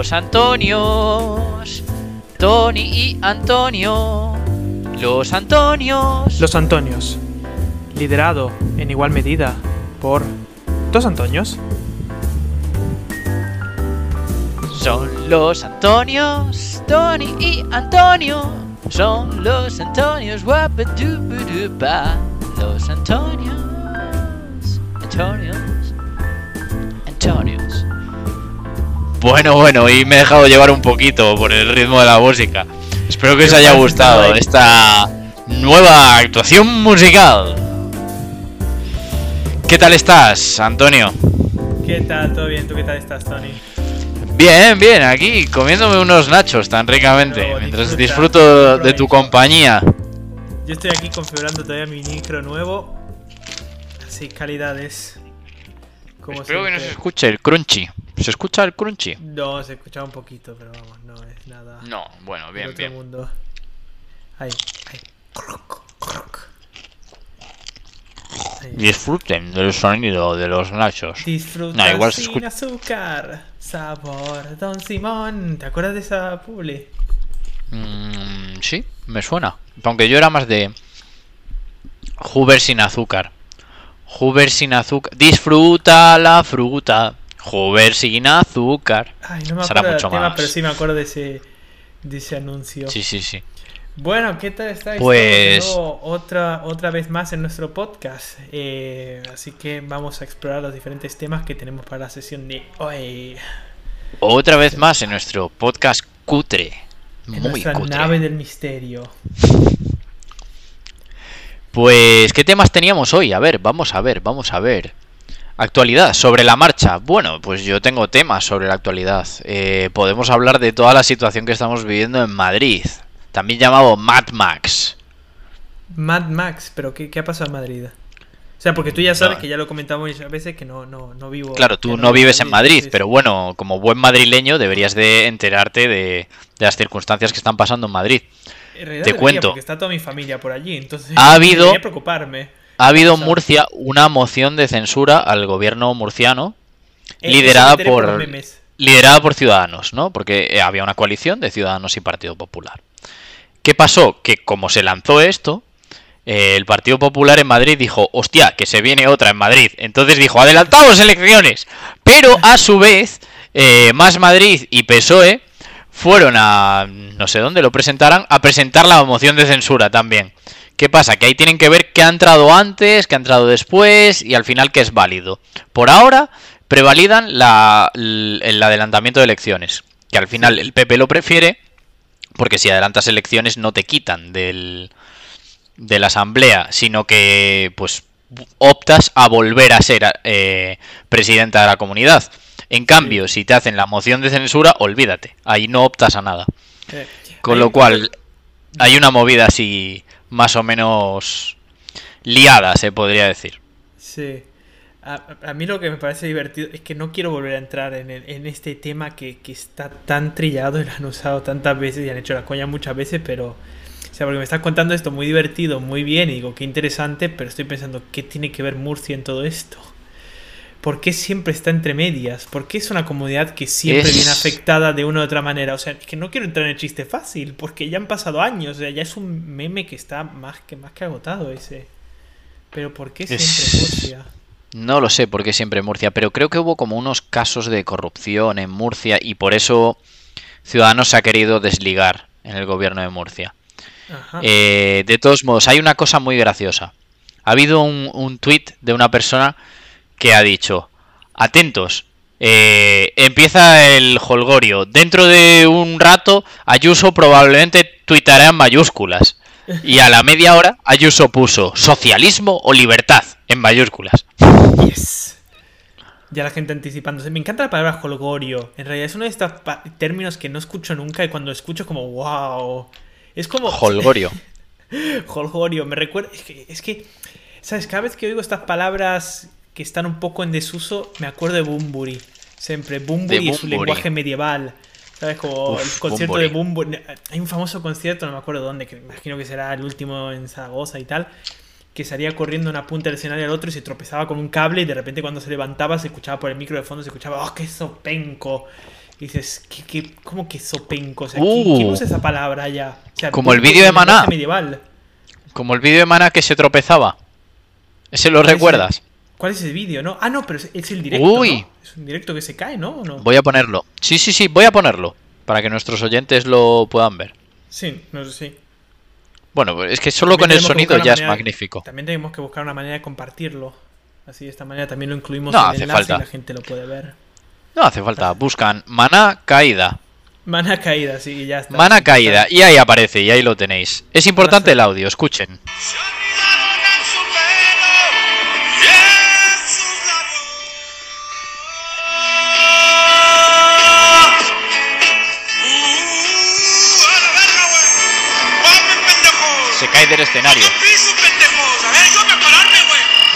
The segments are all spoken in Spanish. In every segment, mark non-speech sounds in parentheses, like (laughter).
Los Antonios. Tony y Antonio. Los Antonios. Los Antonios. Liderado en igual medida por dos Antonios. Son los Antonios, Tony y Antonio. Son los Antonios. Los Antonios, Antonios. Bueno, bueno, y me he dejado llevar un poquito por el ritmo de la música. Espero que os haya gustado esta nueva actuación musical. ¿Qué tal estás, Antonio? ¿Qué tal? ¿Todo bien? ¿Tú qué tal estás, Tony? Bien, bien, aquí comiéndome unos nachos tan ricamente, mientras disfruta, disfruto de tu compañía. Yo estoy aquí configurando todavía mi micro nuevo. Así, calidades. Como Espero que no se escuche el crunchy. ¿Se escucha el crunchy? No, se escuchaba un poquito, pero vamos, no es nada. No, bueno, bien, bien. mundo. Ahí, ahí. Ahí. Disfruten del sonido de los nachos. Disfruta No, igual sin escucha- azúcar, sabor Don Simón. ¿Te acuerdas de esa publi? Mm, sí, me suena. Aunque yo era más de Hoover sin azúcar. Hoover sin azúcar. Disfruta la fruta. Hoover sin azúcar. Ay, no me Será acuerdo del mucho tema, más. pero sí me acuerdo de ese, de ese anuncio. Sí, sí, sí. Bueno, ¿qué tal estáis? Pues- otra, otra vez más en nuestro podcast. Eh, así que vamos a explorar los diferentes temas que tenemos para la sesión de hoy. Otra vez más en nuestro podcast cutre. En Muy nuestra cutre. nave del misterio. Pues, ¿qué temas teníamos hoy? A ver, vamos a ver, vamos a ver. Actualidad, sobre la marcha. Bueno, pues yo tengo temas sobre la actualidad. Eh, podemos hablar de toda la situación que estamos viviendo en Madrid. También llamado Mad Max. Mad Max, pero ¿qué, qué ha pasado en Madrid? O sea, porque tú ya sabes No. que ya lo comentamos muchas veces que no, no, no vivo. Claro, tú no vives en Madrid, pero bueno, como buen madrileño deberías de enterarte de, de las circunstancias que están pasando en Madrid. En realidad te debería, cuento. Porque está toda mi familia por allí, entonces. Ha (laughs) habido- preocuparme. Ha habido en. Murcia una moción de censura al gobierno murciano Eh, liderada por- liderada por Ciudadanos, ¿no? Porque eh, había una coalición de Ciudadanos y Partido Popular. ¿Qué pasó? Que como se lanzó esto, eh, el Partido Popular en Madrid dijo, hostia, que se viene otra en Madrid. Entonces dijo, adelantamos elecciones. Pero a su vez, eh, Más Madrid y PSOE fueron a, no sé dónde lo presentaran, a presentar la moción de censura también. ¿Qué pasa? Que ahí tienen que ver qué ha entrado antes, qué ha entrado después y al final qué es válido. Por ahora prevalidan la- el adelantamiento de elecciones, que al final el PP lo prefiere porque si adelantas elecciones no te quitan del, de la asamblea, sino que pues optas a volver a ser eh, presidenta de la comunidad. En cambio, si te hacen la moción de censura, olvídate, ahí no optas a nada. Con lo cual, hay una movida así más o menos liada, se podría decir. Sí. A, a mí lo que me parece divertido es que no quiero volver a entrar en, en este tema que, que está tan trillado y lo han usado tantas veces y han hecho la coña muchas veces, pero... O sea, porque me estás contando esto muy divertido, muy bien, y digo, qué interesante, pero estoy pensando, ¿qué tiene que ver Murcia en todo esto? ¿Por qué siempre está entre medias? ¿Por qué es una comunidad que siempre Es- viene afectada de una u otra manera? O sea, es que no quiero entrar en el chiste fácil, porque ya han pasado años, o sea, ya es un meme que está más que, más que agotado ese. Pero ¿por qué siempre Es- Murcia? No lo sé por qué siempre Murcia, pero creo que hubo como unos casos de corrupción en Murcia y por eso Ciudadanos se ha querido desligar en el gobierno de Murcia. Ajá. Eh, de todos modos, hay una cosa muy graciosa. Ha habido un, un tuit de una persona que ha dicho, atentos, eh, empieza el holgorio, dentro de un rato Ayuso probablemente tuitará en mayúsculas. Y a la media hora Ayuso puso socialismo o libertad en mayúsculas. Yes. Ya la gente anticipándose. Me encanta la palabra holgorio. En realidad es uno de estos términos que no escucho nunca y cuando escucho como wow. Es como (laughs) Holgorio. holgorio. Me recuerda. Es que, es que, ¿sabes? Cada vez que oigo estas palabras que están un poco en desuso, me acuerdo de Bumburi. Siempre. Bumburi su Bunbury. lenguaje medieval. ¿Sabes? Como Uf, el concierto de Bumburi. Hay un famoso concierto, no me acuerdo dónde, que me imagino que será el último en Zaragoza y tal. Que salía corriendo de una punta del escenario al otro y se tropezaba con un cable y de repente cuando se levantaba se escuchaba por el micro de fondo, se escuchaba, ¡oh, qué sopenco! Y dices, ¿qué, qué, ¿cómo que sopenco? O sea, Uh. ¿quién, usa esa palabra ya? O sea, Como el vídeo de es un Maná. medieval. Como el vídeo de Mana que se tropezaba. ¿Ese lo ¿Cuál es recuerdas? ¿Cuál es el vídeo, no? Ah, no, pero es, el directo, Uy. ¿no? Es un directo que se cae, ¿no? Voy a ponerlo. Sí, sí, sí, voy a ponerlo. Para que nuestros oyentes lo puedan ver. Sí, no sé si. Bueno, es que solo También con el sonido ya es magnífico. También tenemos que buscar una manera de compartirlo. Así de esta manera también lo incluimos No en el hace enlace falta. y la gente lo puede ver. No hace falta. Buscan Mana Caída. Mana caída, sí, y ya está. Mana Caída. Y ahí aparece, y ahí lo tenéis. Es importante el audio, escuchen. Se cae del escenario.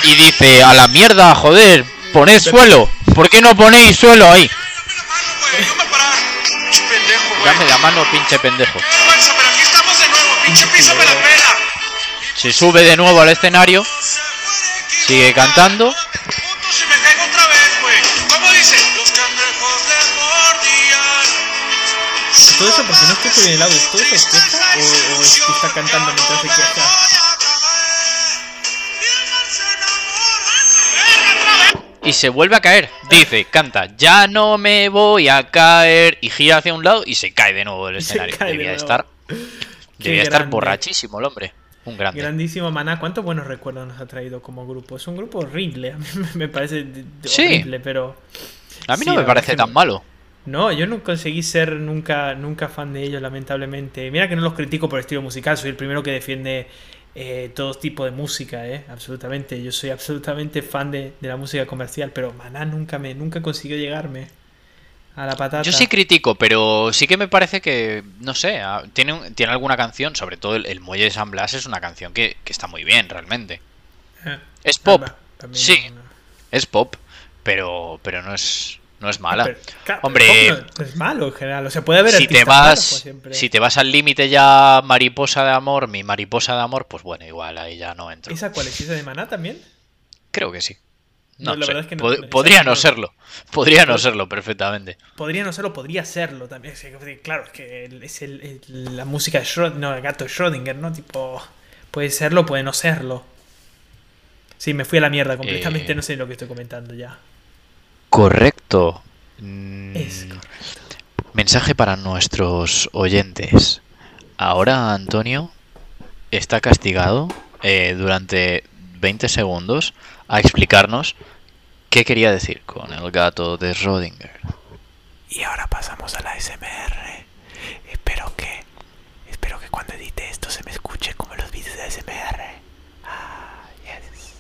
Y dice, a la mierda, joder, poned suelo. ¿Por qué no ponéis suelo ahí? Dame la mano. Pinche pendejo. Se sube de nuevo al escenario. Sigue cantando. Todo eso porque no escucho bien el audio. ¿Todo eso es queja o, o es que está cantando mientras se queja? Y se vuelve a caer. Dice, canta, ya no me voy a caer. Y gira hacia un lado y se cae de nuevo del escenario. de Debía nuevo. estar, debía estar borrachísimo el hombre. Un grande. Grandísimo Maná. ¿Cuántos buenos recuerdos nos ha traído como grupo? Es un grupo horrible. A mí (laughs) me parece de- de- Sí. horrible, pero. A mí Sí, no me parece tan malo. No, yo no conseguí ser nunca, nunca fan de ellos, lamentablemente. Mira que no los critico por estilo musical, soy el primero que defiende eh, todo tipo de música, ¿eh? Absolutamente. Yo soy absolutamente fan de, de la música comercial, pero Maná nunca me, nunca consiguió llegarme a la patata. Yo sí critico, pero sí que me parece que, no sé, ah, tiene, tiene alguna canción, sobre todo el, el Muelle de San Blas es una canción que, que está muy bien, realmente. Eh, Es pop, ah, sí, no, no. es pop, pero, pero no es, no es mala. Pero, claro, Hombre, no es malo en general. O sea, puede haber si te vas siempre. si te vas al límite ya mariposa de amor mi mariposa de amor pues bueno igual ahí ya no entro ¿Esa cuál es? ¿Esa de Maná también? creo que sí No, no, la sé. es que no- Pod- esa podría no- serlo podría no serlo perfectamente Podría no serlo, podría serlo también. Claro, es que es el- el- la música de Schrödinger, no, el gato de Schrödinger, ¿no? Tipo, puede serlo, puede no serlo. Sí, me fui a la mierda completamente, Eh. no sé lo que estoy comentando ya. Correcto Mm, Es correcto. mensaje para nuestros oyentes ahora Antonio está castigado eh, durante 20 segundos a explicarnos qué quería decir con el gato de Schrödinger Y ahora pasamos a la SMR. Espero que. Espero que cuando edite esto se me escuche como los vídeos de SMR. Ah, yes.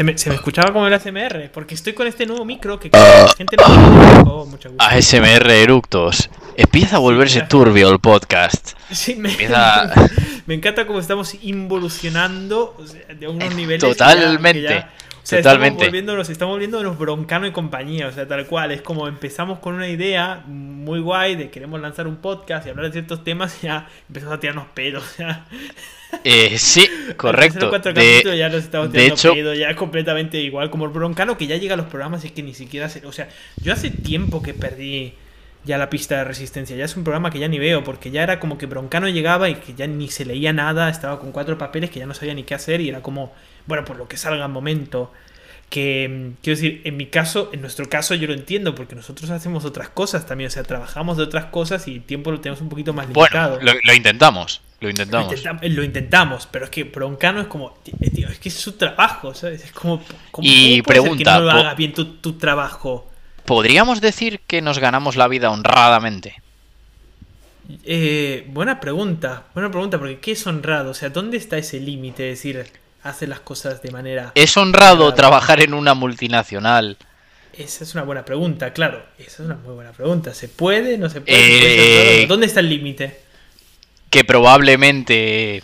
Se me, se me escuchaba como el ASMR, porque estoy con este nuevo micro que la gente no oh, mucho gusto. ASMR Eructos. Empieza a volverse turbio el podcast. Sí, me, Empieza- (laughs) me encanta cómo estamos involucionando o sea, de unos Eh, niveles. que ya- totalmente, que ya- o sea, totalmente. Estamos volviéndonos, estamos volviéndonos broncano y compañía, o sea, tal cual. Es como empezamos con una idea muy guay de queremos lanzar un podcast y hablar de ciertos temas y (laughs) ya empezamos a tirarnos pedos. O sea, Eh, sí, correcto. De- ya nos estamos de hecho- ya completamente igual. Como el broncano que ya llega a los programas y que ni siquiera se. O sea, yo hace tiempo que perdí ya la pista de resistencia. Ya es un programa que ya ni veo, porque ya era como que broncano llegaba y que ya ni se leía nada, estaba con cuatro papeles que ya no sabía ni qué hacer y era como, bueno, por lo que salga al momento. Que mm, quiero decir, en mi caso, en nuestro caso, yo lo entiendo, porque nosotros hacemos otras cosas también, o sea, trabajamos de otras cosas y el tiempo lo tenemos un poquito más limitado. Bueno, lo, lo intentamos. Lo intentamos. intentam- lo intentamos, pero es que Broncano es como, eh, tío, es que es su trabajo, ¿sabes? Es como, como Y ¿cómo puede ser pregunta, que no lo hagas bien tu, tu trabajo. ¿Podríamos decir que nos ganamos la vida honradamente? Eh, buena pregunta, buena pregunta, porque ¿qué es honrado? O sea, ¿dónde está ese límite de decir, hace las cosas de manera... ¿Es honrado trabajar en una multinacional? Esa es una buena pregunta, claro, esa es una muy buena pregunta. ¿Se puede? ¿No se puede? Eh. ¿Dónde está el límite? Que probablemente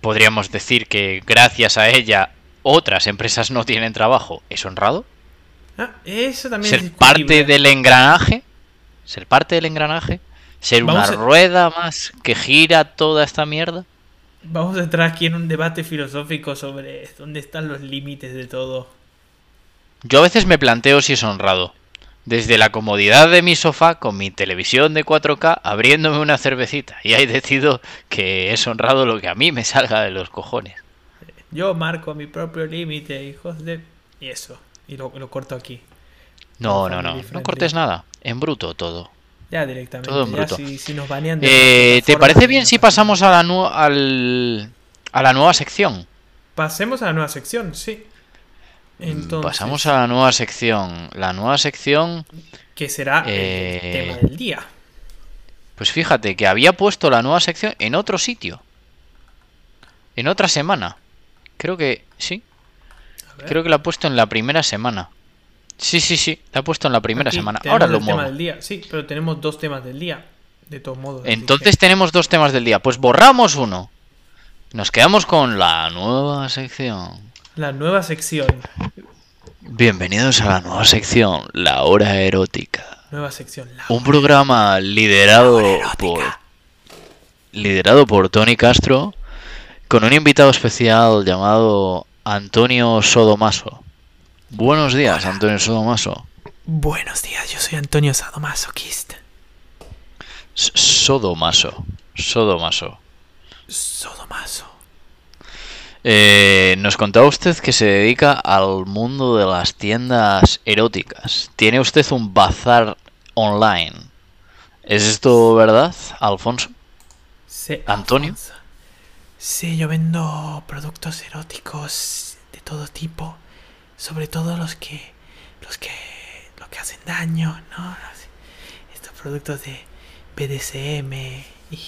podríamos decir que gracias a ella otras empresas no tienen trabajo. ¿Es honrado? Ah, eso también ¿Ser es parte discutible. del engranaje? ¿Ser parte del engranaje? ¿Ser una a- rueda más que gira toda esta mierda? Vamos a entrar aquí en un debate filosófico sobre dónde están los límites de todo. Yo a veces me planteo si es honrado. Desde la comodidad de mi sofá con mi televisión de 4K abriéndome una cervecita. Y ahí decido que es honrado lo que a mí me salga de los cojones. Yo marco mi propio límite, hijos de... Y eso. Y lo, lo corto aquí. No, no, no. No cortes nada. En bruto todo. Ya directamente. Todo en ya bruto. si, si nos banean de Eh, ¿Te parece bien si pasamos a la, nu- al- a la nueva sección? Pasemos a la nueva sección, sí. Entonces, Pasamos a la nueva sección. La nueva sección, que será el- Eh, el tema del día. pues fíjate que había puesto la nueva sección en otro sitio. En otra semana. Creo que sí. Creo que la ha puesto en la primera semana. Sí, sí, sí. La ha puesto en la primera aquí semana. Ahora lo muevo. del día. Sí, pero tenemos dos temas del día. De todos modos. Entonces tenemos dos temas del día. Pues borramos uno. Nos quedamos con la nueva sección. La nueva sección. Bienvenidos a la nueva sección, La Hora Erótica. Nueva sección. La Un programa liderado por liderado por Tony Castro con un invitado especial llamado Antonio Sodomaso. Buenos días, Antonio Sodomaso. Buenos días, yo soy Antonio Sadomasoquist. S- Sodomaso. Sodomaso. Sodomaso. Eh, nos contaba usted que se dedica al mundo de las tiendas eróticas. Tiene usted un bazar online. ¿Es esto verdad, Alfonso? Sí, ¿Antonio? Alfonso. Sí, yo vendo productos eróticos de todo tipo, sobre todo los que los que los que hacen daño, ¿no? Estos productos de BDSM y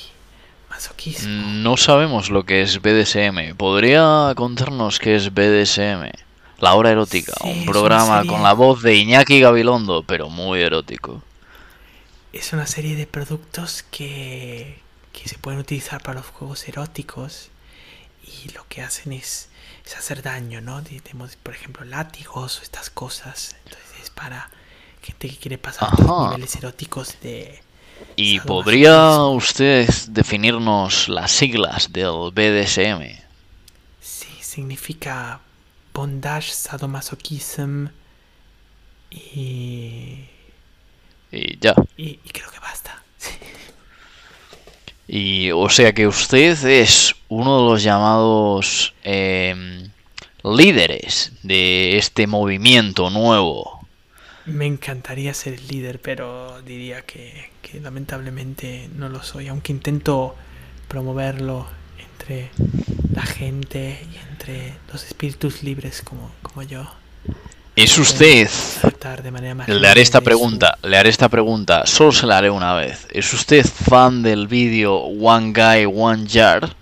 masoquismo. No sabemos lo que es BDSM. ¿Podría contarnos qué es BDSM? La hora erótica, Sí, un programa con la voz de Iñaki Gabilondo, pero muy erótico. Es una serie de productos que, que se pueden utilizar para los juegos eróticos y lo que hacen es, es hacer daño, ¿no? Tenemos, por ejemplo, látigos o estas cosas. Entonces es para gente que quiere pasar los niveles eróticos de... ¿Y podría usted definirnos las siglas del BDSM? Sí, significa bondage, sadomasochism y... Y ya. Y, y creo que basta. Y o sea que usted es uno de los llamados em, líderes de este movimiento nuevo. Me encantaría ser el líder, pero diría que, que lamentablemente no lo soy, aunque intento promoverlo entre la gente y entre los espíritus libres como, como yo. Es usted Le haré esta pregunta, le haré esta pregunta, solo se la haré una vez. ¿Es usted fan del vídeo One Guy, One Jar?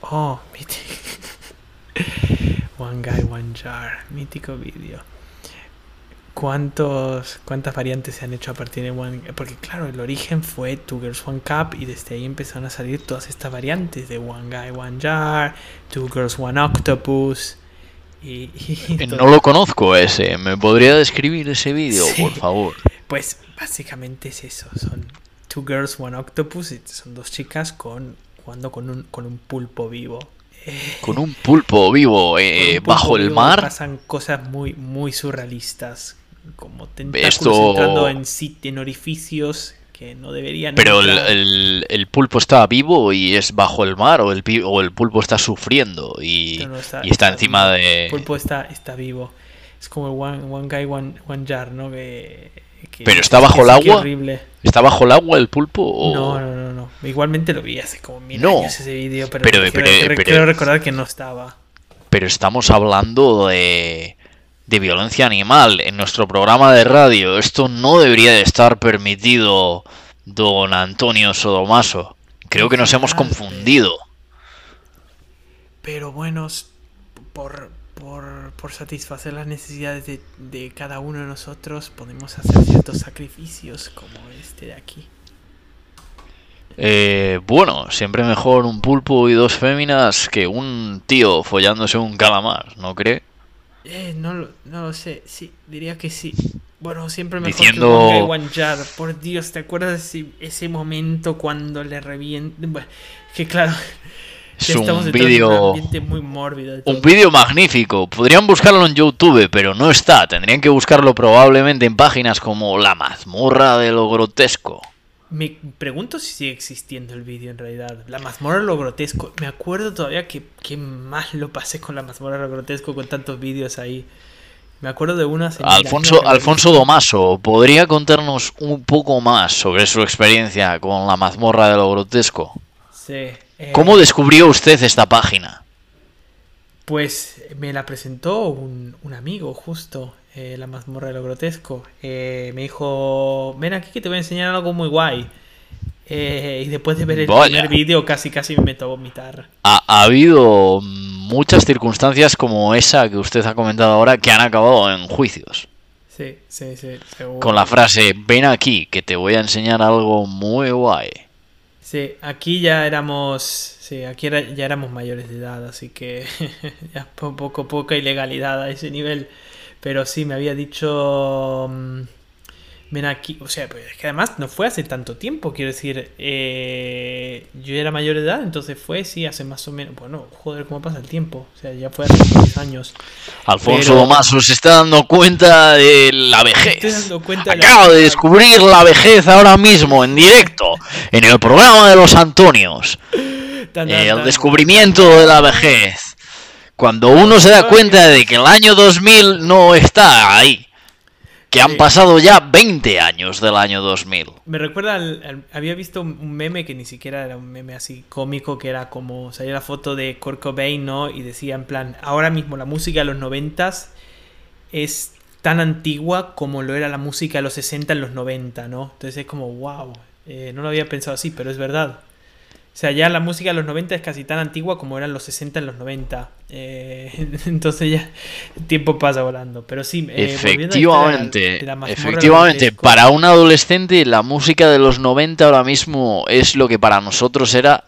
Oh, mítico. (laughs) One Guy, One Jar, mítico vídeo. ¿Cuántos, ¿Cuántas variantes se han hecho a partir de One Porque claro, el origen fue Two Girls, One Cup y desde ahí empezaron a salir todas estas variantes de One Guy, One Jar, Two Girls, One Octopus. Y, y (laughs) Eh, No lo conozco ese, ¿me podría describir ese vídeo, Sí. por favor? Pues básicamente es eso, son Two Girls, One Octopus y son dos chicas con jugando con un, con un pulpo vivo. Eh, Con un pulpo vivo eh, (laughs) Con un pulpo bajo el vivo mar. Pasan cosas muy, muy surrealistas. Como tentáculos Esto- entrando en, en orificios que no deberían. Pero el, el- el pulpo está vivo y es bajo el mar o el, o el pulpo está sufriendo y, No, no, está- y está está encima vivo. de... El pulpo está, está vivo. Es como el one, one guy, one, one jar, ¿no? Que, que- ¿Pero está bajo el agua? horrible. ¿Está bajo el agua el pulpo? o- No, no, no, no. Igualmente lo vi hace como mil No. años ese vídeo, pero, Pero- pero- pero- quiero recordar que no estaba. Pero estamos hablando de, de violencia animal en nuestro programa de radio. Esto no debería de estar permitido, don Antonio Sodomaso. Creo que nos hemos confundido. Pero bueno, por, por, por satisfacer las necesidades de, de cada uno de nosotros, podemos hacer ciertos sacrificios como este de aquí. Eh, bueno, siempre mejor un pulpo y dos féminas que un tío follándose un calamar, ¿no cree? Eh, no, lo- no lo sé, sí, diría que sí. Bueno, siempre mejor Diciendo- que One Guy, One Jar. Por Dios, ¿te acuerdas de ese, ese momento cuando le revienta? Bueno, que claro, Es un vídeo muy mórbido. un vídeo magnífico. Podrían buscarlo en YouTube, pero no está. Tendrían que buscarlo probablemente en páginas como La mazmorra de lo grotesco. Me pregunto si sigue existiendo el vídeo en realidad. La mazmorra de lo grotesco. Me acuerdo todavía que, que más lo pasé con la mazmorra de lo grotesco con tantos vídeos ahí. Me acuerdo de una hace mil Alfonso, que Alfonso Domaso, ¿podría contarnos un poco más sobre su experiencia con la mazmorra de lo grotesco? Sí, eh, ¿Cómo descubrió usted esta página? Pues me la presentó un, un amigo justo, eh, la mazmorra de lo grotesco. Eh, me dijo, ven aquí que te voy a enseñar algo muy guay. Eh, y después de ver el Vaya. primer vídeo casi casi me meto a vomitar. Ha, ha habido muchas circunstancias como esa que usted ha comentado ahora que han acabado en juicios. Sí, sí, sí. seguro. Con la frase, ven aquí que te voy a enseñar algo muy guay. Sí, aquí ya éramos, sí, aquí era- ya éramos mayores de edad, así que (laughs) ya po- poco, poca ilegalidad a ese nivel. Pero sí, me había dicho, mm, ven aquí, o sea, pues es que además no fue hace tanto tiempo, quiero decir, eh, yo era mayor de edad, entonces fue, sí, hace más o menos, bueno, joder, cómo pasa el tiempo, o sea, ya fue hace 10 años. Alfonso Pero- Domaso se está dando cuenta de la vejez. cuenta de la- Acabo de descubrir la vejez ahora mismo en directo en el programa de los Antonios. Tan, tan, El descubrimiento de la vejez. Cuando uno se da cuenta de que el año 2000 no está ahí. Que han pasado ya 20 años del año 2000. Me recuerda al, al- había visto un meme que ni siquiera era un meme así cómico que era como salía la foto de Kurt Cobain, ¿no? Y decía en plan, ahora mismo la música de los noventas es tan antigua como lo era la música de los 60 en los 90, ¿no? Entonces es como, wow, eh, no lo había pensado así, pero es verdad. O sea, ya la música de los 90 es casi tan antigua como eran los 60 en los 90. Eh, (laughs) entonces ya el tiempo pasa volando. Pero sí, eh, la efectivamente, de la mazmorra efectivamente, para un adolescente la música de los 90 ahora mismo es lo que para nosotros era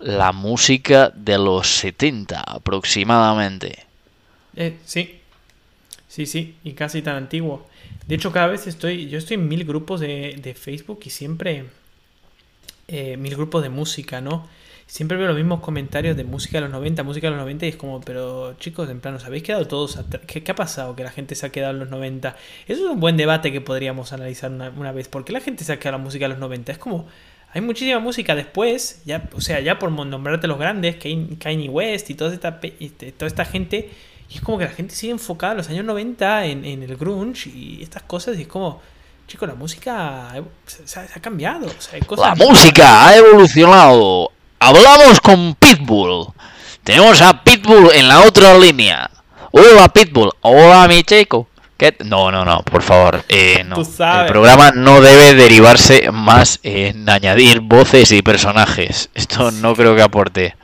la música de los 70 aproximadamente. Eh, sí. Sí, sí, y casi tan antiguo. De hecho, cada vez estoy, yo estoy en mil grupos de, de Facebook y siempre, eh, mil grupos de música, ¿no? Siempre veo los mismos comentarios de música de los 90, música de los 90 y es como, pero chicos, en plan, ¿os habéis quedado todos atrás? ¿Qué, qué ha pasado que la gente se ha quedado en los 90? Eso es un buen debate que podríamos analizar una, una vez. ¿Por qué la gente se ha quedado la música de los 90? Es como, hay muchísima música después, ya, o sea, ya por nombrarte los grandes, Kanye West y toda esta, este, toda esta gente, y es como que la gente sigue enfocada en los años 90 en, en el grunge y estas cosas, y es como, chicos, la música ha- se, se ha se ha cambiado. O sea, hay cosas La música ha evolucionado. Hablamos con Pitbull. Tenemos a Pitbull en la otra línea. Hola Pitbull. Hola mi chico. ¿Qué? No, no, no, por favor. eh, no. El programa no debe derivarse más en añadir voces y personajes. Esto no creo que aporte.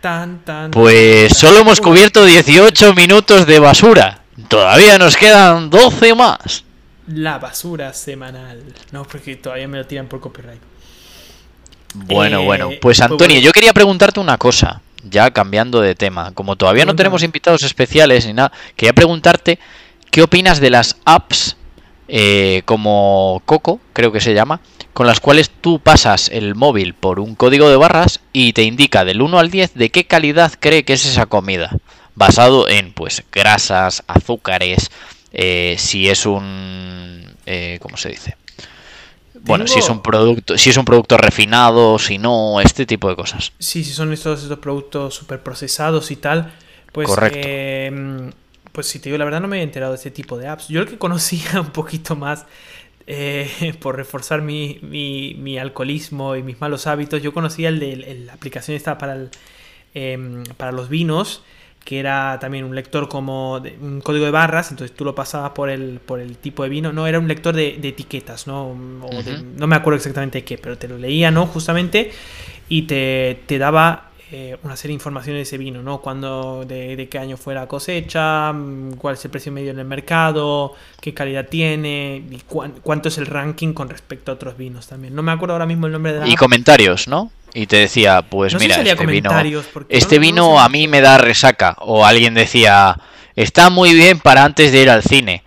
tan, tan. Pues tan- solo hemos cubierto 18 minutos de basura. Todavía nos quedan 12 más. La basura semanal. No, porque todavía me lo tiran por copyright. Bueno, Eh, bueno. Pues pues Antonio, yo quería preguntarte una cosa, ya cambiando de tema. Como todavía no tenemos invitados especiales ni nada, quería preguntarte qué opinas de las apps eh, como Coco, creo que se llama, con las cuales tú pasas el móvil por un código de barras y te indica del 1 al 10 de qué calidad cree que es esa comida, basado en pues grasas, azúcares, eh, si es un eh, ¿cómo se dice? Bueno, si es un producto, si es un producto refinado, si no, este tipo de cosas. Sí, si son estos, estos productos super procesados y tal, pues Correcto. eh, pues si te digo la verdad no me he enterado de este tipo de apps. Yo el que conocía (laughs) un poquito más eh, por reforzar mi, mi, mi alcoholismo y mis malos hábitos, yo conocía el de el- la aplicación esta para el, em, para los vinos, que era también un lector como de- un código de barras, entonces tú lo pasabas por el, por el tipo de vino, no, era un lector de, de etiquetas, ¿no? O de- Ujú. no me acuerdo exactamente de qué, pero te lo leía, ¿no? Justamente, y te, te daba eh, una serie de informaciones de ese vino, ¿no? Cuándo, de, de qué año fue la cosecha, mm, cuál es el precio medio en el mercado, qué calidad tiene, y cuán- cuánto es el ranking con respecto a otros vinos también. No me acuerdo ahora mismo el nombre de la Y comentarios, ¿no? Y te decía, pues No mira, este vino, este no- no vino a mí me da resaca. O alguien decía, está muy bien para antes de ir al cine.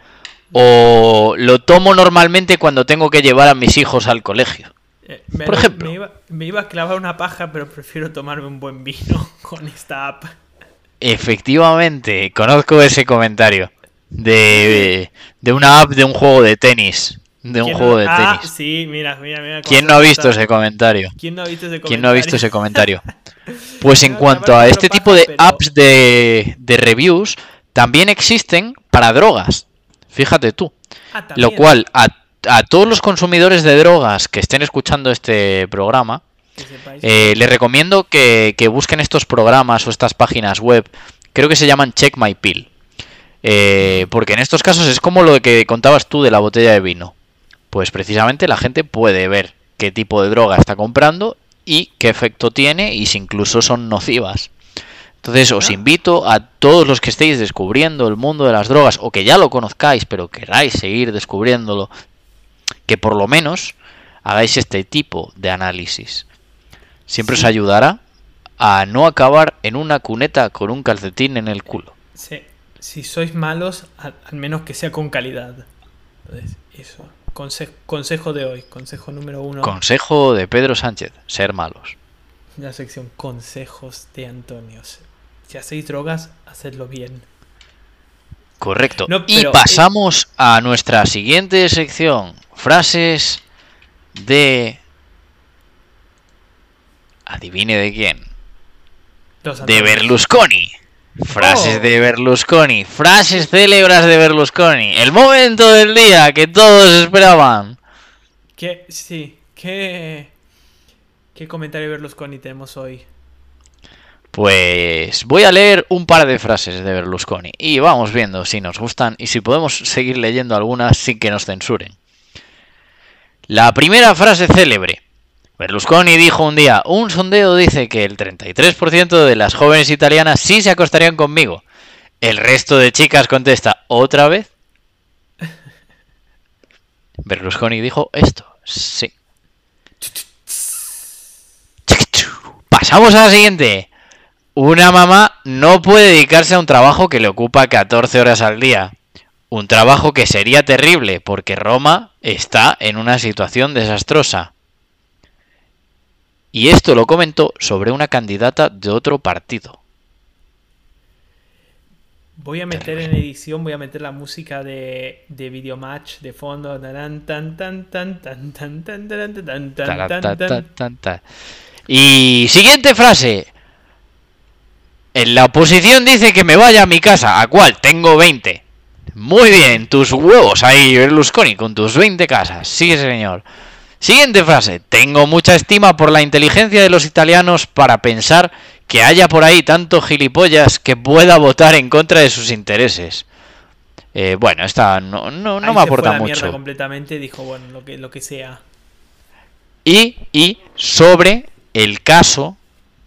O lo tomo normalmente cuando tengo que llevar a mis hijos al colegio. Eh, me, Por ejemplo. Me iba, me iba a clavar una paja, pero prefiero tomarme un buen vino (laughs) con esta app. Efectivamente, conozco ese comentario de, de una app de un juego de tenis. De un ¿Quién juego no- de Ah, tenis. sí, mira, mira, ¿Quién no ha visto ese comentario? ¿Quién no ha visto ese comentario? ¿Quién no ha visto ese comentario? (laughs) Pues en cuanto a este tipo de apps de, de reviews, también existen para drogas. Fíjate tú. Ah, Lo cual, a, a todos los consumidores de drogas que estén escuchando este programa, eh, les recomiendo que, que busquen estos programas o estas páginas web. Creo que se llaman Check My Pill. Eh, porque en estos casos es como lo que contabas tú de la botella de vino. Pues precisamente la gente puede ver qué tipo de droga está comprando y qué efecto tiene y si incluso son nocivas. Entonces os Ah. invito a todos los que estéis descubriendo el mundo de las drogas o que ya lo conozcáis pero queráis seguir descubriéndolo, que por lo menos hagáis este tipo de análisis. Siempre os ayudará a no acabar en una cuneta con un calcetín en el culo. Sí, si sois malos, al, al menos que sea con calidad. Entonces, eso. Conse- consejo de hoy, consejo número uno. Consejo de Pedro Sánchez, ser malos. La sección consejos de Antonio. Si hacéis drogas, hacedlo bien. Correcto. No, y eh, pasamos a nuestra siguiente sección. Frases de... Adivine de quién. De. Berlusconi. Frases Oh. de Berlusconi. Frases célebres de Berlusconi. El momento del día que todos esperaban. ¿Qué, sí, ¿qué, qué comentario de Berlusconi tenemos hoy? Pues voy a leer un par de frases de Berlusconi y vamos viendo si nos gustan y si podemos seguir leyendo algunas sin que nos censuren. La primera frase célebre. Berlusconi dijo un día, un sondeo dice que el 33% de las jóvenes italianas sí se acostarían conmigo. El resto de chicas contesta, ¿otra vez? (laughs) Berlusconi dijo esto, sí. Pasamos a la siguiente. Una mamá no puede dedicarse a un trabajo que le ocupa 14 horas al día. Un trabajo que sería terrible porque Roma está en una situación desastrosa. Y esto lo comentó sobre una candidata de otro partido. Voy a meter en edición, voy a meter la música de, de videomatch de fondo. Y siguiente frase. En la oposición dice que me vaya a mi casa, a cual tengo 20. Muy bien, tus huevos ahí, Berlusconi, con tus 20 casas. Sí, señor. Siguiente frase. Tengo mucha estima por la inteligencia de los italianos para pensar que haya por ahí tanto gilipollas que pueda votar en contra de sus intereses. Eh, bueno, esta no, no, no me aporta fue la mierda mucho. completamente, dijo, bueno, lo que, lo que sea. Y, y sobre el caso,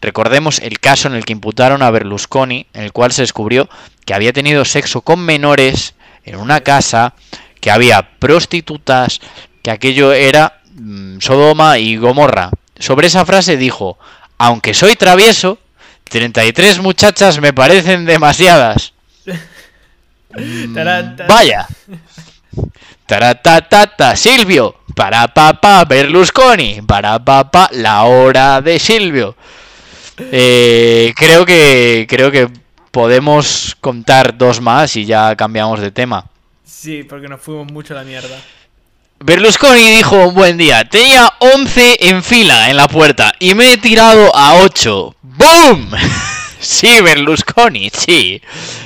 recordemos el caso en el que imputaron a Berlusconi, en el cual se descubrió que había tenido sexo con menores en una casa, que había prostitutas, que aquello era Sodoma y Gomorra. Sobre esa frase dijo, aunque soy travieso, 33 muchachas me parecen demasiadas. (laughs) Mm. Vaya. Taratatata, Silvio. Para papá, Berlusconi. Para papá, la hora de Silvio. Eh, creo que creo que podemos contar dos más y ya cambiamos de tema. Sí, porque nos fuimos mucho a la mierda. Berlusconi dijo un buen día, tenía 11 en fila en la puerta y me he tirado a 8. ¡Boom! (laughs) Sí, Berlusconi, sí.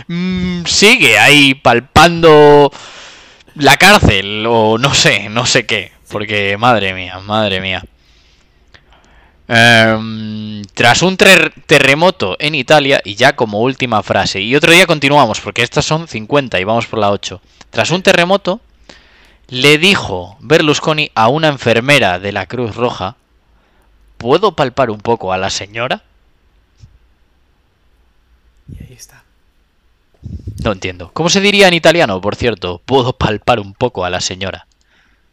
Mm, sigue ahí palpando la cárcel o no sé, no sé qué. Porque, madre mía, madre mía. Em, tras un ter- terremoto en Italia, y ya como última frase, y otro día continuamos, porque estas son 50 y vamos por la 8. Tras un terremoto, le dijo Berlusconi a una enfermera de la Cruz Roja, ¿puedo palpar un poco a la señora? Y ahí está. No entiendo. ¿Cómo se diría en italiano, por cierto? ¿Puedo palpar un poco a la señora?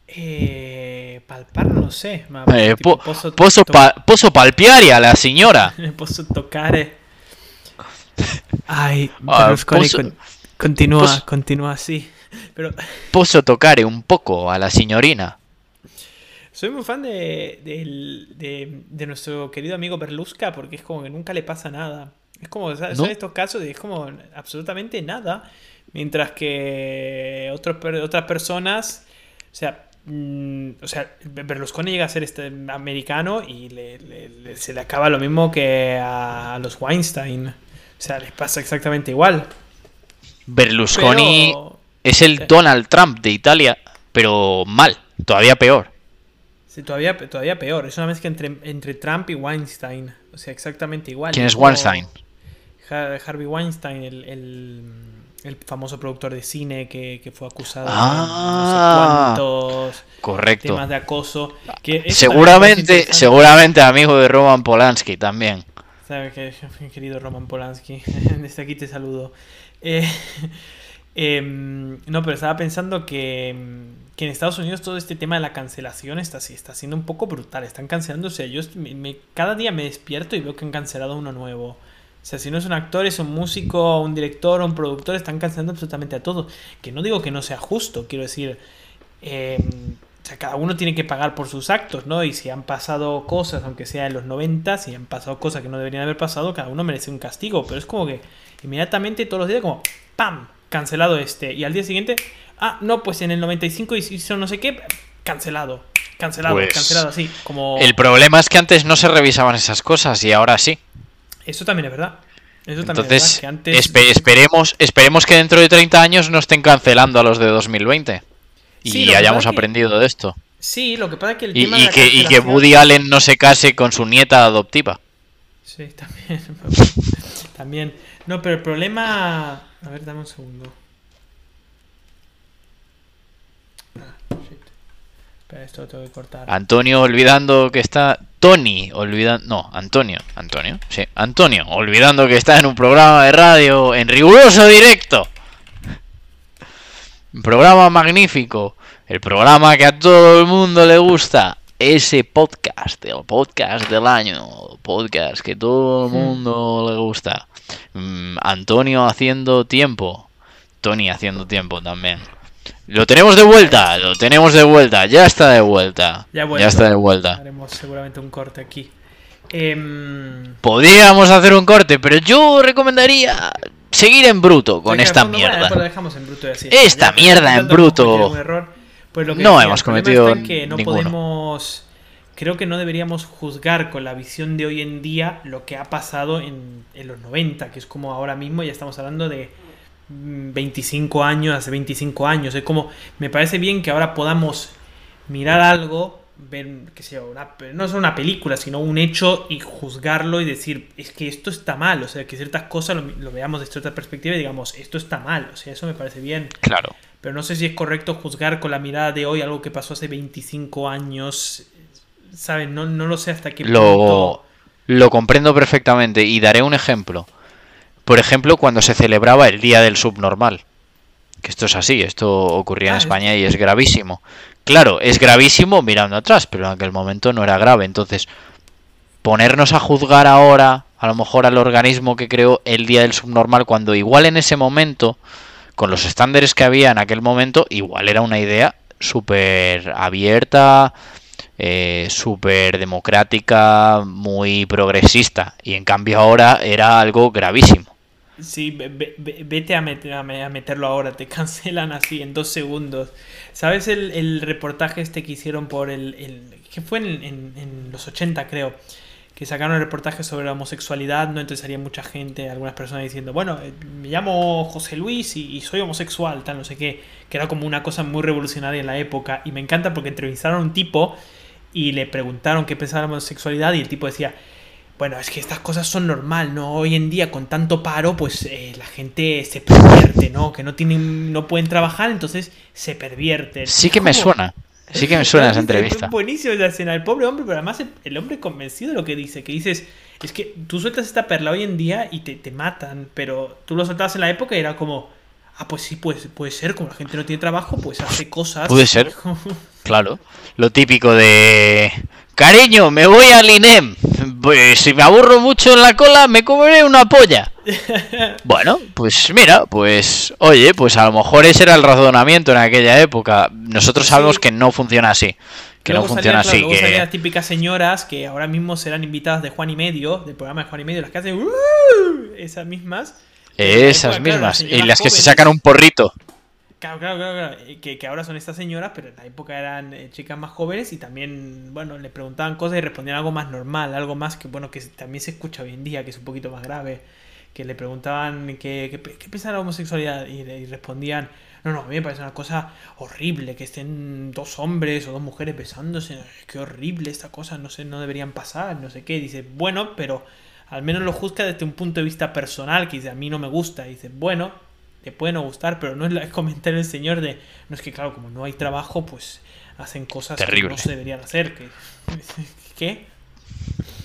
Eh, palpar, no sé. ma- Eh, tipo, po- posso posso, pa- posso palpiare a la señora? (laughs) posso toccare. (laughs) Ay, Ah, Berlusconi, posso- con- continúa, posso- continúa así. (laughs) Pero Posso toccare un poco a la signorina? Soy muy fan de, de- de nuestro querido amigo Berlusca porque es como que nunca le pasa nada. Es como, ¿sabes? ¿No? Son estos casos de es como absolutamente nada. Mientras que otros, otras personas, o sea, mm, o sea, Berlusconi llega a ser este americano y le- le- le- se le acaba lo mismo que a, los Weinstein. O sea, les pasa exactamente igual. Berlusconi Pero- es el Sí. Donald Trump de Italia, pero mal, todavía peor. Sí, todavía, todavía peor. Es una mezcla entre, entre Trump y Weinstein. O sea, exactamente igual. ¿Quién es Weinstein? Har- Harvey Weinstein, el, el, el famoso productor de cine que, que fue acusado Ah, de no sé cuántos Correcto. temas de acoso. Que Seguramente, seguramente amigo de Roman Polanski también. Sabe que, querido Roman Polanski, (laughs) desde aquí te saludo. Eh, (laughs) em, no, pero estaba pensando que, em, que en Estados Unidos todo este tema de la cancelación está, está siendo un poco brutal. Están cancelando, o yo cada día me despierto y veo que han cancelado uno nuevo. O sea, si no es un actor, es un músico, un director, un productor, están cancelando absolutamente a todos. Que no digo que no sea justo, quiero decir, em, o sea, cada uno tiene que pagar por sus actos, ¿no? Y si han pasado cosas, aunque sea en los 90, si han pasado cosas que no deberían haber pasado, cada uno merece un castigo. Pero es como que inmediatamente todos los días como, ¡pam! Cancelado este. Y al día siguiente, ah, no, pues en el 95 hizo no sé qué, cancelado. Cancelado, Pues, cancelado así. Como... El problema es que antes no se revisaban esas cosas y ahora sí. Eso también es verdad. Eso también Entonces, es verdad. Que antes... espe- esperemos, esperemos que dentro de 30 años no estén cancelando a los de 2020 y Sí, que hayamos que- aprendido de esto. Sí, lo que pasa es que el Y, tema de y la que, y que Woody Allen no se case con su nieta adoptiva. Sí, (laughs) también. también. No, pero el problema. A ver, dame un segundo. Ah, shit. Espera, esto lo tengo que cortar. Antonio olvidando que está. Tony olvidando. No, Antonio. Antonio. Sí, Antonio olvidando que está en un programa de radio en riguroso directo. Un programa magnífico. El programa que a todo el mundo le gusta. Ese podcast, el podcast del año. Podcast que todo el Hmm. mundo le gusta. Mm, Antonio haciendo tiempo. Tony haciendo tiempo también. Lo tenemos de vuelta, lo tenemos de vuelta, ya está de vuelta. Ya está de vuelta. Haremos seguramente un corte aquí. Em, Podríamos hacer un corte, pero yo recomendaría seguir en bruto con esta mierda. Esta mierda en bruto. pues lo que No decía, hemos cometido en que no ninguno. podemos. Creo que no deberíamos juzgar con la visión de hoy en día lo que ha pasado en, en los 90, que es como ahora mismo ya estamos hablando de mm, 25 años, hace 25 años. Es como, me parece bien que ahora podamos mirar algo, ver, que sea, una, no es una película, sino un hecho y juzgarlo y decir, es que esto está mal, o sea, que ciertas cosas lo, lo veamos desde otra perspectiva y digamos, esto está mal, o sea, eso me parece bien. Claro. Pero no sé si es correcto juzgar con la mirada de hoy algo que pasó hace 25 años. ¿Saben? No, no lo sé hasta qué Lo, punto. lo comprendo perfectamente y daré un ejemplo. Por ejemplo, cuando se celebraba el Día del Subnormal. Que esto es así, esto ocurría en Ah, es- España y es gravísimo. Claro, es gravísimo mirando atrás, pero en aquel momento no era grave. Entonces, ponernos a juzgar ahora, a lo mejor al organismo que creó el Día del Subnormal, cuando igual en ese momento, con los estándares que había en aquel momento, igual era una idea súper abierta, eh, súper democrática, muy progresista. Y en cambio ahora era algo gravísimo. Sí, ve- ve- ve- vete a, meter- a me- a meterlo ahora, te (laughs) cancelan así en dos segundos. ¿Sabes el, el reportaje este que hicieron por el... el que fue en, en- en los 80 creo? Que sacaron el reportaje sobre la homosexualidad, ¿no? Entonces mucha gente, algunas personas diciendo, bueno, eh, me llamo José Luis y, y soy homosexual, tal, no sé qué. Que era como una cosa muy revolucionaria en la época. Y me encanta porque entrevistaron a un tipo y le preguntaron qué pensaba de la homosexualidad y el tipo decía, bueno, es que estas cosas son normal, ¿no? Hoy en día con tanto paro, pues eh, la gente se pervierte, ¿no? Que no tienen, no pueden trabajar, entonces se pervierten. Sí que me ¿Cómo? suena. Sí que me suena esa (laughs) Es entrevista. buenísimo esa escena. El pobre hombre, pero además el, el hombre convencido de lo que dice. Que dices, es que tú sueltas esta perla hoy en día y te, te matan. Pero tú lo soltabas en la época y era como, ah, pues sí, pues, puede ser. Como la gente no tiene trabajo, pues hace cosas. Puede ser. (laughs) Claro. Lo típico de cariño, me voy al INEM. Pues si me aburro mucho en la cola, me comeré una polla. (laughs) Bueno, pues mira, pues oye, pues a lo mejor ese era el razonamiento en aquella época. Nosotros sabemos Sí. que no funciona así. Que no funciona claro, así. luego Que... las típicas señoras que ahora mismo serán invitadas de Juan y Medio, del programa de Juan y Medio, las que hacen (laughs) "Uh", esas mismas. Esas época, claro, mismas. Y las que se sacan un porrito. Claro, claro, claro, claro, Que, que ahora son estas señoras, pero en la época eran eh, chicas más jóvenes y también, bueno, le preguntaban cosas y respondían algo más normal, algo más que, bueno, que también se escucha hoy en día, que es un poquito más grave. Que le preguntaban qué, qué, piensa de la homosexualidad y, y respondían, no, no, a mí me parece una cosa horrible que estén dos hombres o dos mujeres besándose, qué horrible esta cosa, no sé, no deberían pasar, no sé qué. Dice, bueno, pero al menos lo juzga desde un punto de vista personal, que dice, a mí no me gusta. Y dice, bueno, te puede no gustar, pero no es (laughs) el comentario del señor de, no es que claro, como no hay trabajo, pues hacen cosas Terrible. que no se deberían hacer. Que, (laughs) ¿Qué?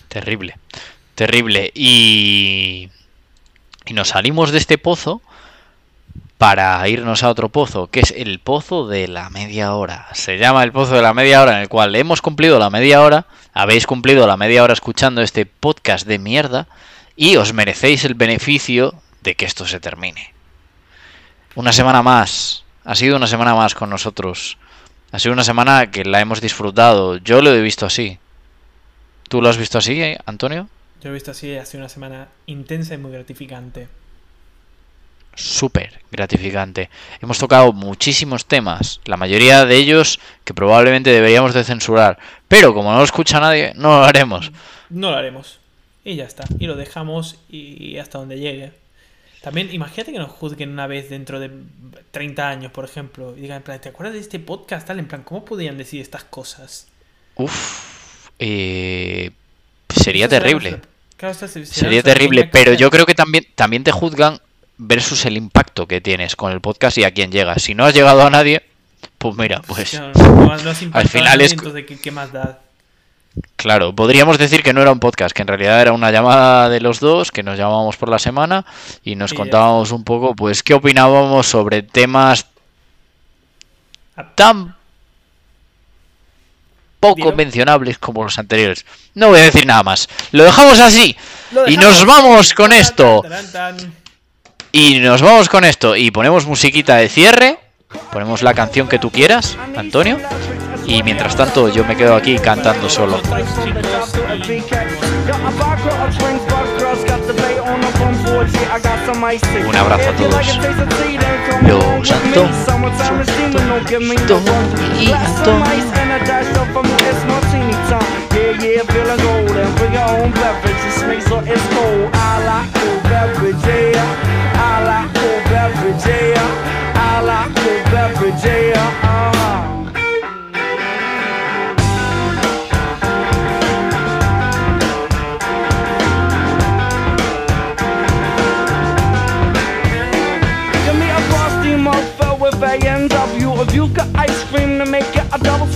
Terrible. Terrible. Y. Y nos salimos de este pozo para irnos a otro pozo, que es el pozo de la media hora. Se llama el pozo de la media hora, en el cual hemos cumplido la media hora, habéis cumplido la media hora escuchando este podcast de mierda, y os merecéis el beneficio de que esto se termine. Una semana más. Ha sido una semana más con nosotros. Ha sido una semana que la hemos disfrutado. Yo lo he visto así. ¿Tú lo has visto así, Antonio? Yo he visto así, ha sido una semana intensa y muy gratificante. Súper gratificante. Hemos tocado muchísimos temas, la mayoría de ellos que probablemente deberíamos de censurar, pero como no lo escucha nadie, no lo haremos. No lo haremos. Y ya está. Y lo dejamos y hasta donde llegue. También, imagínate que nos juzguen una vez dentro de 30 años, por ejemplo, y digan, en plan, ¿te acuerdas de este podcast? Tal, en plan, ¿cómo podían decir estas cosas? Uf, eh, sería terrible. Sería nuestra terrible, pero yo creo que también, también te juzgan versus el impacto que tienes con el podcast y a quién llegas. Si no has llegado a nadie, pues mira, pues (laughs) No, has al final es- entonces, ¿qué, qué más da? Claro, podríamos decir que no era un podcast, que en realidad era una llamada de los dos, que nos llamábamos por la semana y nos ya contábamos un poco, pues, qué opinábamos sobre temas tan poco mencionables como los anteriores. No voy a decir nada más. Lo dejamos así. Lo Y nos vamos con esto. tan, tan, tan. Y nos vamos con esto. Y ponemos musiquita de cierre. Ponemos la canción que tú quieras, Antonio. Y mientras tanto yo me quedo aquí cantando solo. Un abrazo a todos. Los yeah,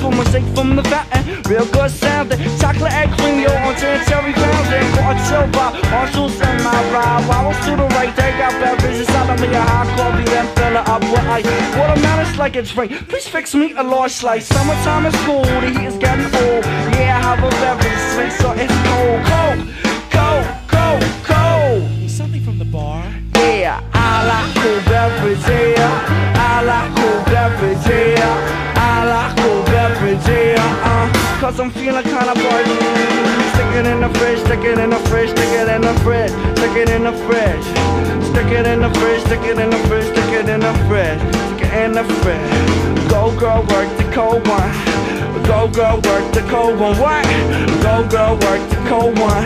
it a Mistake from the fountain, eh? real good sounding. Chocolate egg cream, yo, on cherry pounding Got a chill bar, Marshalls in my ride. Wobbles to the right, they got beverages Out of me. A hot coffee, then fill it up with ice Watermelon's like a drink, please fix me a large slice. Summertime is cool, the heat is getting old Yeah, I have a beverage, make sure it's cold. Cold, cold, cold, cold. Something from the bar. yeah, I like cool beverage, yeah. I like cool beverage, yeah. I yeah, uh, cause I'm feeling kinda buzzed. Stick it in the fridge, stick it in the fridge, stick it in the fridge, stick it in the fridge. Stick it in the fridge, stick it in the fridge, stick it in the fridge, stick it in the fridge. Go girl, work the cold one. Go girl, work the cold one. What? Go girl, work the cold one.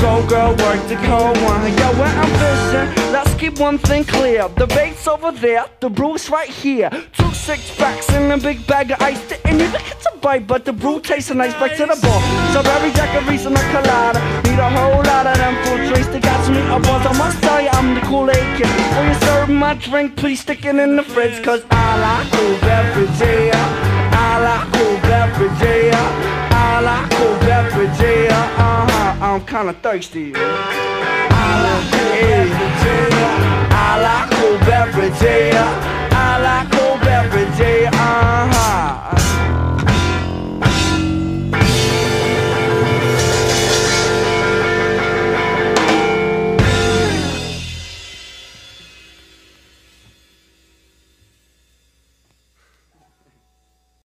Go girl, work the cold one. Yo, when I'm fishing, let's keep one thing clear. The bait's over there, the brew's right here. Two six packs and a big bag of ice. Didn't even get to bite, but the brew tastes nice. Back to the ball. Strawberry daiquiris and a colada. Need a whole lot of them fruit drinks. They got me up once. I must tell you, I'm the Kool-Aid kid. When you serve my drink, please stick it in the fridge. Cause I like cool beverage, yeah. I like cool beverage, yeah. I like cool beverage, yeah. Uh-huh. I'm kinda thirsty. I like cool beverage, yeah. I like cool beverage, yeah. I like day